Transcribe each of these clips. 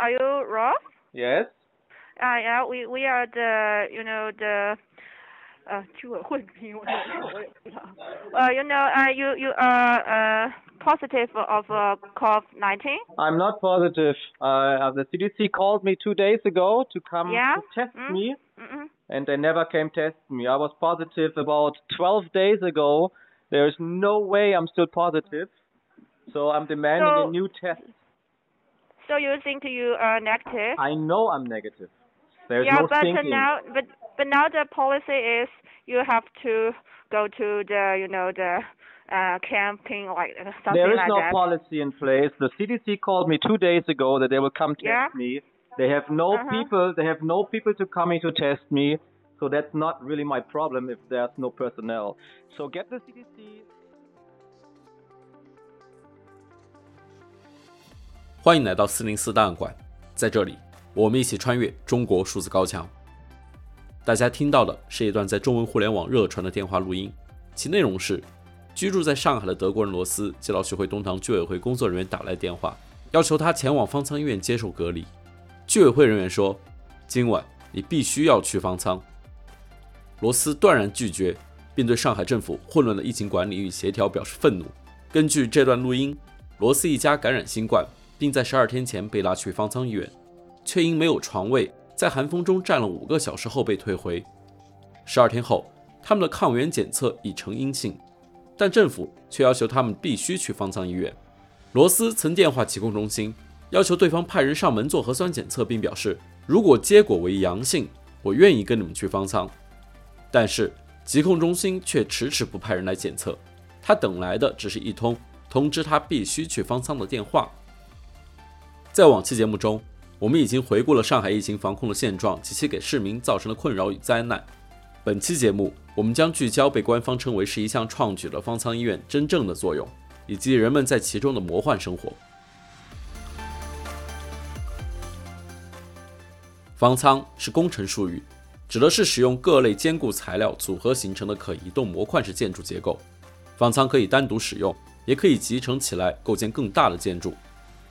are you Ross? Yes. Uh, yeah, we we are the you know the 呃居委会名我我也不知道。呃，you know, uh, you you are uh positive of uh, COVID-19? I'm not positive. Uh, the CDC called me two days ago to come Yeah? to test Mm. me, Mm-mm. and they never came test me. I was positive about 12 days ago. There's no way I'm still positive, so I'm demanding So- a new test. So you think you are negative? I know I'm negative. There's yeah, no but thinking. now, but but now the policy is you have to go to the you know the uh camping like uh, something There is like no that. policy in place. The CDC called me two days ago that they will come test Yeah? me. They have no Uh-huh. people. They have no people to come in to test me. So that's not really my problem if there's no personnel. So get the CDC. 欢迎来到四零四档案馆，在这里，我们一起穿越中国数字高墙。大家听到的是一段在中文互联网热传的电话录音，其内容是：居住在上海的德国人罗斯接到学会东堂居委会工作人员打来电话，要求他前往方舱医院接受隔离。居委会人员说：“今晚你必须要去方舱。”罗斯断然拒绝，并对上海政府混乱的疫情管理与协调表示愤怒。根据这段录音，罗斯一家感染新冠。并在十二天前被拉去方舱医院，却因没有床位，在寒风中站了五个小时后被退回。十二天后，他们的抗原检测已呈阴性，但政府却要求他们必须去方舱医院。罗斯曾电话疾控中心，要求对方派人上门做核酸检测，并表示如果结果为阳性，我愿意跟你们去方舱。但是疾控中心却迟迟不派人来检测，他等来的只是一通通知他必须去方舱的电话。在往期节目中，我们已经回顾了上海疫情防控的现状及其给市民造成的困扰与灾难。本期节目，我们将聚焦被官方称为是一项创举的方舱医院真正的作用，以及人们在其中的魔幻生活。方舱是工程术语，指的是使用各类坚固材料组合形成的可移动模块式建筑结构。方舱可以单独使用，也可以集成起来构建更大的建筑。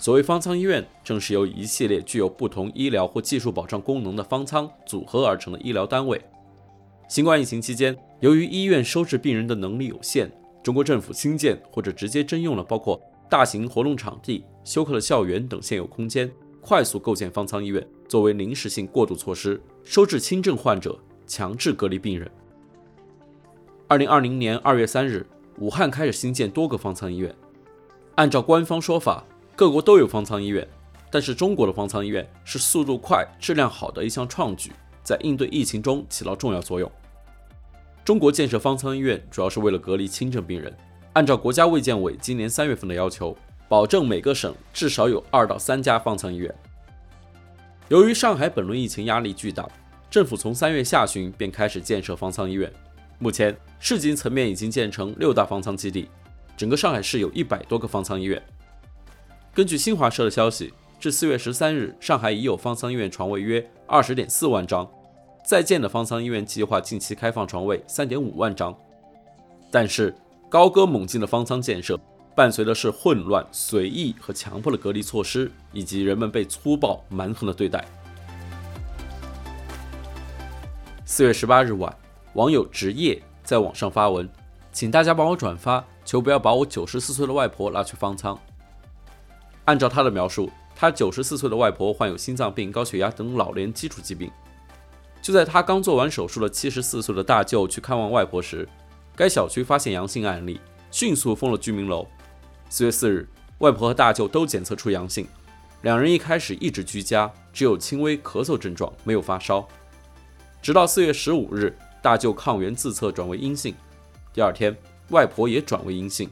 所谓方舱医院，正是由一系列具有不同医疗或技术保障功能的方舱组合而成的医疗单位。新冠疫情期间，由于医院收治病人的能力有限，中国政府新建或者直接征用了包括大型活动场地、休克的校园等现有空间，快速构建方舱医院，作为临时性过渡措施，收治轻症患者，强制隔离病人。二零二零年二月三日，武汉开始新建多个方舱医院，按照官方说法，各国都有方舱医院，但是中国的方舱医院是速度快、质量好的一项创举，在应对疫情中起到重要作用。中国建设方舱医院主要是为了隔离轻症病人，按照国家卫健委今年三月份的要求，保证每个省至少有二到三家方舱医院。由于上海本轮疫情压力巨大，政府从三月下旬便开始建设方舱医院，目前市级层面已经建成六大方舱基地，整个上海市有一百多个方舱医院。根据新华社的消息，至四月十三日，上海已有方舱医院床位约二十点四万张，在建的方舱医院计划近期开放床位三点五万张。但是，高歌猛进的方舱建设，伴随的是混乱、随意和强迫的隔离措施，以及人们被粗暴蛮横的对待。四月十八日晚，网友职业在网上发文，请大家帮我转发，求不要把我九十四岁的外婆拉去方舱。按照他的描述，他九十四岁的外婆患有心脏病、高血压等老年基础疾病。就在他刚做完手术的七十四岁的大舅去看望外婆时，该小区发现阳性案例，迅速封了居民楼。四月四日，外婆和大舅都检测出阳性，两人一开始一直居家，只有轻微咳嗽症状，没有发烧。直到四月十五日，大舅抗原自测转为阴性，第二天，外婆也转为阴性。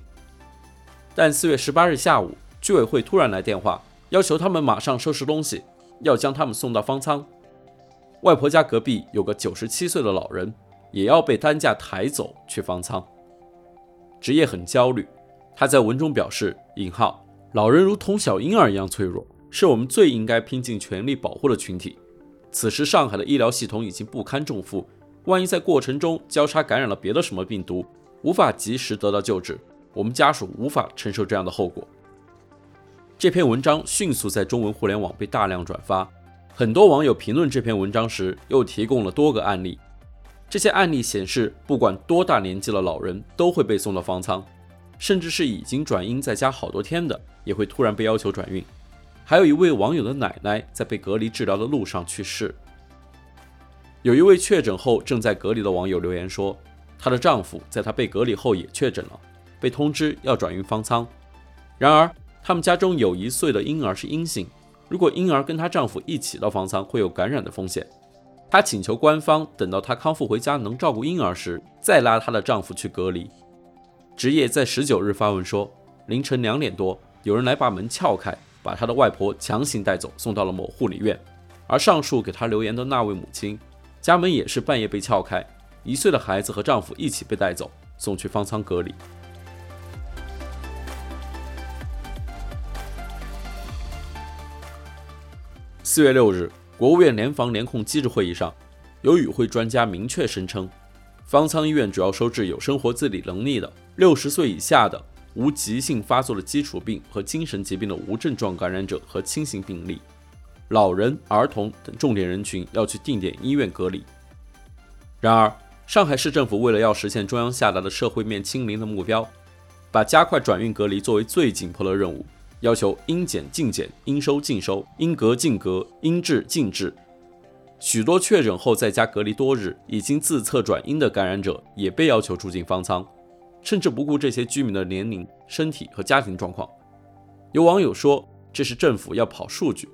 但四月十八日下午，居委会突然来电话，要求他们马上收拾东西，要将他们送到方舱。外婆家隔壁有个九十七岁的老人，也要被担架抬走去方舱。职业很焦虑，他在文中表示：“引号，老人如同小婴儿一样脆弱，是我们最应该拼尽全力保护的群体。此时上海的医疗系统已经不堪重负，万一在过程中交叉感染了别的什么病毒，无法及时得到救治，我们家属无法承受这样的后果。”这篇文章迅速在中文互联网被大量转发。很多网友评论这篇文章时，又提供了多个案例。这些案例显示，不管多大年纪的老人都会被送到方舱，甚至是已经转阴在家好多天的，也会突然被要求转运。还有一位网友的奶奶在被隔离治疗的路上去世。有一位确诊后正在隔离的网友留言说，她的丈夫在她被隔离后也确诊了，被通知要转运方舱。然而，他们家中有一岁的婴儿是阴性，如果婴儿跟她丈夫一起到方舱，会有感染的风险。她请求官方等到她康复回家能照顾婴儿时，再拉她的丈夫去隔离。职业在十九日发文说，凌晨两点多，有人来把门撬开，把她的外婆强行带走，送到了某护理院。而上述给她留言的那位母亲，家门也是半夜被撬开，一岁的孩子和丈夫一起被带走，送去方舱隔离。四月六日。国务院联防联控机制会议上，有与会专家明确声称，方舱医院主要收治有生活自理能力的六十岁以下的无急性发作的基础病和精神疾病的无症状感染者和轻型病例，老人、儿童等重点人群要去定点医院隔离。然而，上海市政府为了要实现中央下达的社会面清零的目标，把加快转运隔离作为最紧迫的任务。要求应检尽检，应收尽收，应隔尽隔，应治尽治。许多确诊后在家隔离多日、已经自测转阴的感染者，也被要求住进方舱，甚至不顾这些居民的年龄、身体和家庭状况。有网友说，这是政府要跑数据。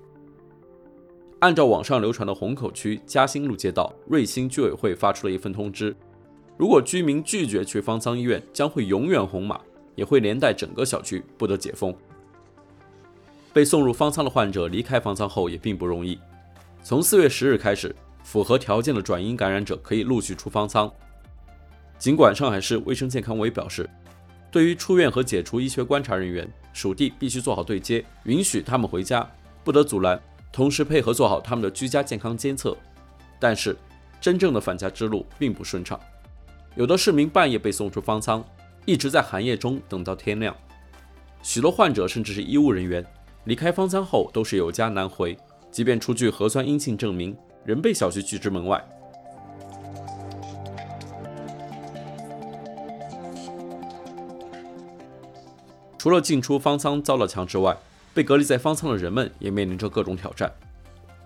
按照网上流传的虹口区嘉兴路街道瑞兴居委会发出了一份通知：如果居民拒绝去方舱医院，将会永远红码，也会连带整个小区不得解封。被送入方舱的患者离开方舱后也并不容易。从四月十日开始，符合条件的转阴感染者可以陆续出方舱。尽管上海市卫生健康委表示，对于出院和解除医学观察人员，属地必须做好对接，允许他们回家，不得阻拦，同时配合做好他们的居家健康监测。但是，真正的返家之路并不顺畅，有的市民半夜被送出方舱，一直在寒夜中等到天亮。许多患者甚至是医务人员。离开方舱后都是有家难回，即便出具核酸阴性证明，仍被小区拒之门外。除了进出方舱遭了强制外，被隔离在方舱的人们也面临着各种挑战。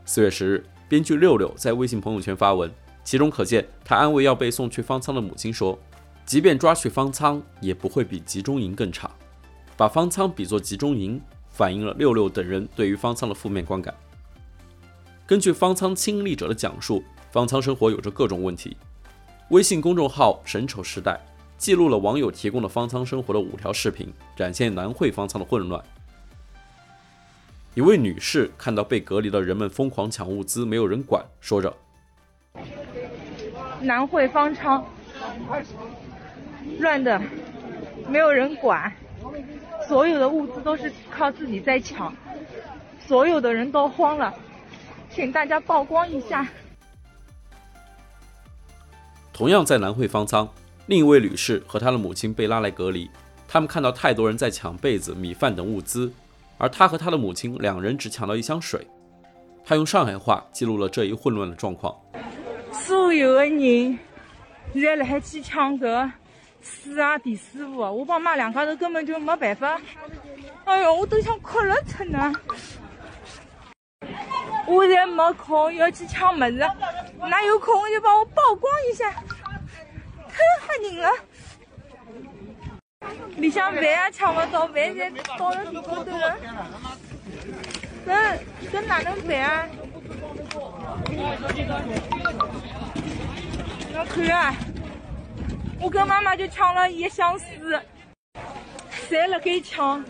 四月十日，编剧六六在微信朋友圈发文，其中可见他安慰要被送去方舱的母亲说：“即便抓去方舱，也不会比集中营更差。”把方舱比作集中营。反映了六六等人对于方舱的负面观感。根据方舱亲历者的讲述，方舱生活有着各种问题。微信公众号“神丑时代”记录了网友提供的方舱生活的五条视频，展现南汇方舱的混乱。一位女士看到被隔离的人们疯狂抢物资，没有人管，说着：“南汇方舱乱的，没有人管。”所有的物资都是靠自己在抢，所有的人都慌了，请大家曝光一下。同样在南汇方舱，另一位女士和她的母亲被拉来隔离，他们看到太多人在抢被子、米饭等物资，而她和她的母亲两人只抢到一箱水。她用上海话记录了这一混乱的状况。所有的人现在来去抢个。是啊，第四五，我爸妈两家头根本就没办法。哎呦，我都想哭了成了。我现在没空要去抢么子，哪有空就帮我曝光一下，太吓人了。你想饭啊，抢不到饭，侪倒了地高头了。这这哪能办啊？要看啊！我跟妈妈就抢了一箱水，谁了给抢？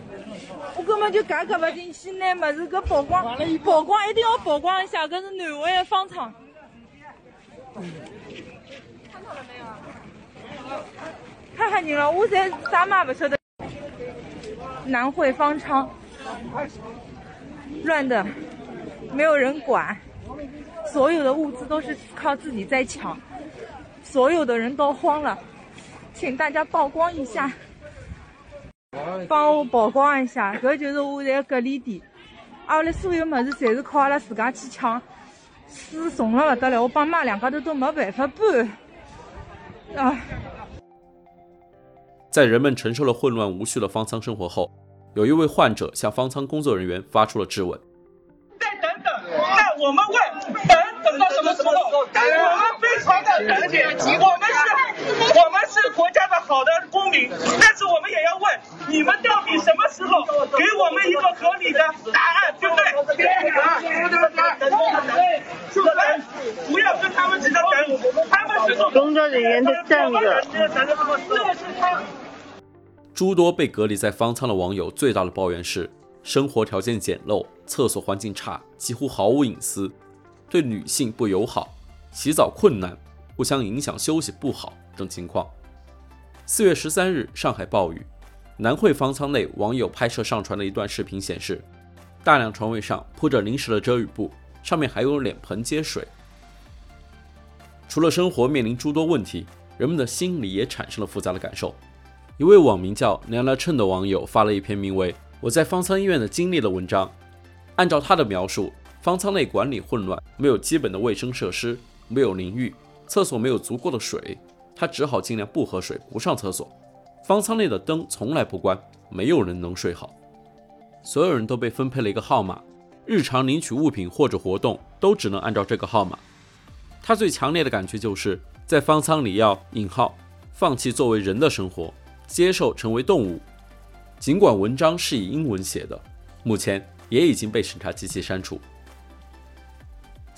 我根本就嘎嘎不进去，拿么子给曝光，曝光一定要曝光一下，这是南汇的方舱。看到了没有？太吓人了，我现在啥嘛不晓得。南汇方舱乱的，没有人管，所有的物资都是靠自己在抢，所有的人都慌了。请大家曝光一下。帮我曝光一下，搿就是我在隔离点，阿拉所有物事侪是靠阿拉自家去抢，水重了勿得了，我爸妈两家头都没办法搬。啊！在人们承受了混乱无序的方舱生活后，有一位患者向方舱工作人员发出了质问。再等等，那我们问，等等到什么时候？我们非常的等紧，我们是，我们是国家的好的公民，但是我们也要问，你们到底什么时候给我们一个合理的答案，对不对？不要跟他们只能等，他们只是工作人员的站着。诸多被隔离在方舱的网友最大的抱怨是生活条件简陋、厕所环境差、几乎毫无隐私、对女性不友好、洗澡困难、互相影响休息不好等情况。四月十三日，上海暴雨，南汇方舱内网友拍摄上传的一段视频显示，大量床位上铺着临时的遮雨布，上面还有脸盆接水。除了生活面临诸多问题，人们的心里也产生了复杂的感受。一位网名叫娘娘称的网友发了一篇名为《我在方舱医院的经历》的文章。按照他的描述，方舱内管理混乱，没有基本的卫生设施，没有淋浴，厕所没有足够的水，他只好尽量不喝水，不上厕所。方舱内的灯从来不关，没有人能睡好。所有人都被分配了一个号码，日常领取物品或者活动都只能按照这个号码。他最强烈的感觉就是在方舱里要引号放弃作为人的生活。接受成为动物，尽管文章是以英文写的，目前也已经被审查机器删除。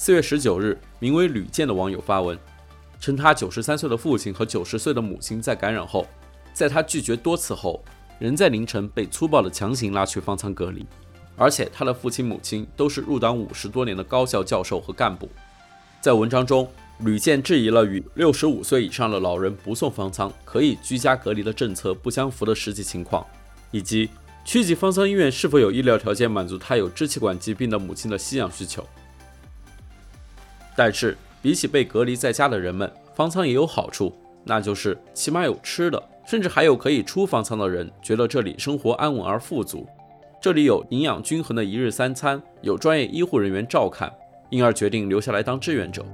四月十九日，名为吕健的网友发文，称他九十三岁的父亲和九十岁的母亲在感染后，在他拒绝多次后，仍在凌晨被粗暴地强行拉去方舱隔离，而且他的父亲母亲都是入党五十多年的高校教授和干部。在文章中，吕健质疑了与六十五岁以上的老人不送方舱可以居家隔离的政策不相符的实际情况，以及区级方舱医院是否有医疗条件满足他有支气管疾病的母亲的吸氧需求。但是，比起被隔离在家的人们，方舱也有好处，那就是起码有吃的，甚至还有可以出方舱的人觉得这里生活安稳而富足，这里有营养均衡的一日三餐，有专业医护人员照看，因而决定留下来当志愿者。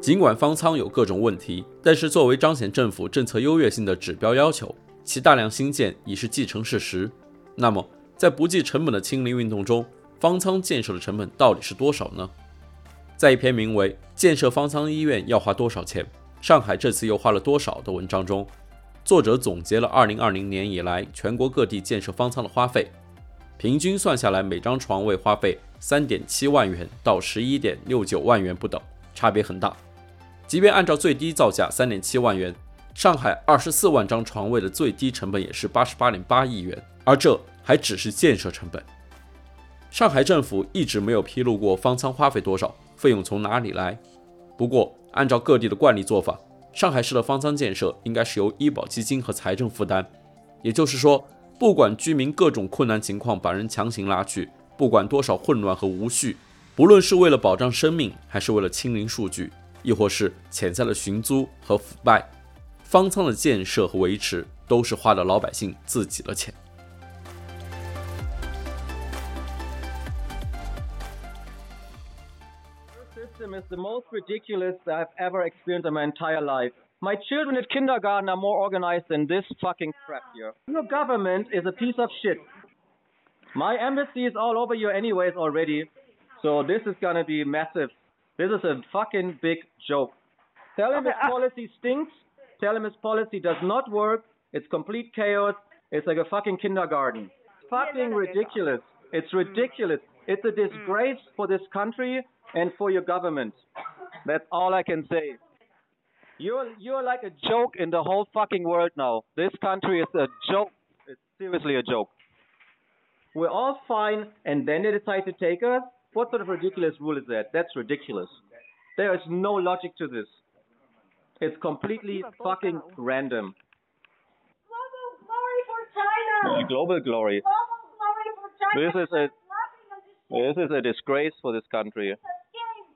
尽管方舱有各种问题，但是作为彰显政府政策优越性的指标要求，其大量兴建已是既成事实。那么，在不计成本的清零运动中，方舱建设的成本到底是多少呢？在一篇名为《建设方舱医院要花多少钱？上海这次又花了多少》的文章中，作者总结了2020年以来全国各地建设方舱的花费，平均算下来，每张床位花费3.7万元到11.69万元不等，差别很大。即便按照最低造价三点七万元，上海二十四万张床位的最低成本也是八十八点八亿元，而这还只是建设成本。上海政府一直没有披露过方舱花费多少，费用从哪里来。不过，按照各地的惯例做法，上海市的方舱建设应该是由医保基金和财政负担。也就是说，不管居民各种困难情况把人强行拉去，不管多少混乱和无序，不论是为了保障生命，还是为了清零数据。亦或是潜在的寻租和腐败，方舱的建设和维持都是花的老百姓自己的钱。The most ridiculous I've ever experienced in my entire life. My children at kindergarten are more organized than this fucking crap here. Your government is a piece of shit. My embassy is all over you anyways already, so this is gonna be massive. This is a fucking big joke. Tell him his uh, policy stinks. Tell him his policy does not work. It's complete chaos. It's like a fucking kindergarten. Fucking ridiculous. It's ridiculous. It's a mm. disgrace for this country and for your government. That's all I can say. You're you're like a joke in the whole fucking world now. This country is a joke. It's seriously a joke. We're all fine, and then they decide to take us. What sort of ridiculous rule is that? That's ridiculous. There is no logic to this. It's completely fucking random. Global glory for China. Global glory. Global glory for China. This is a this is a disgrace for this country.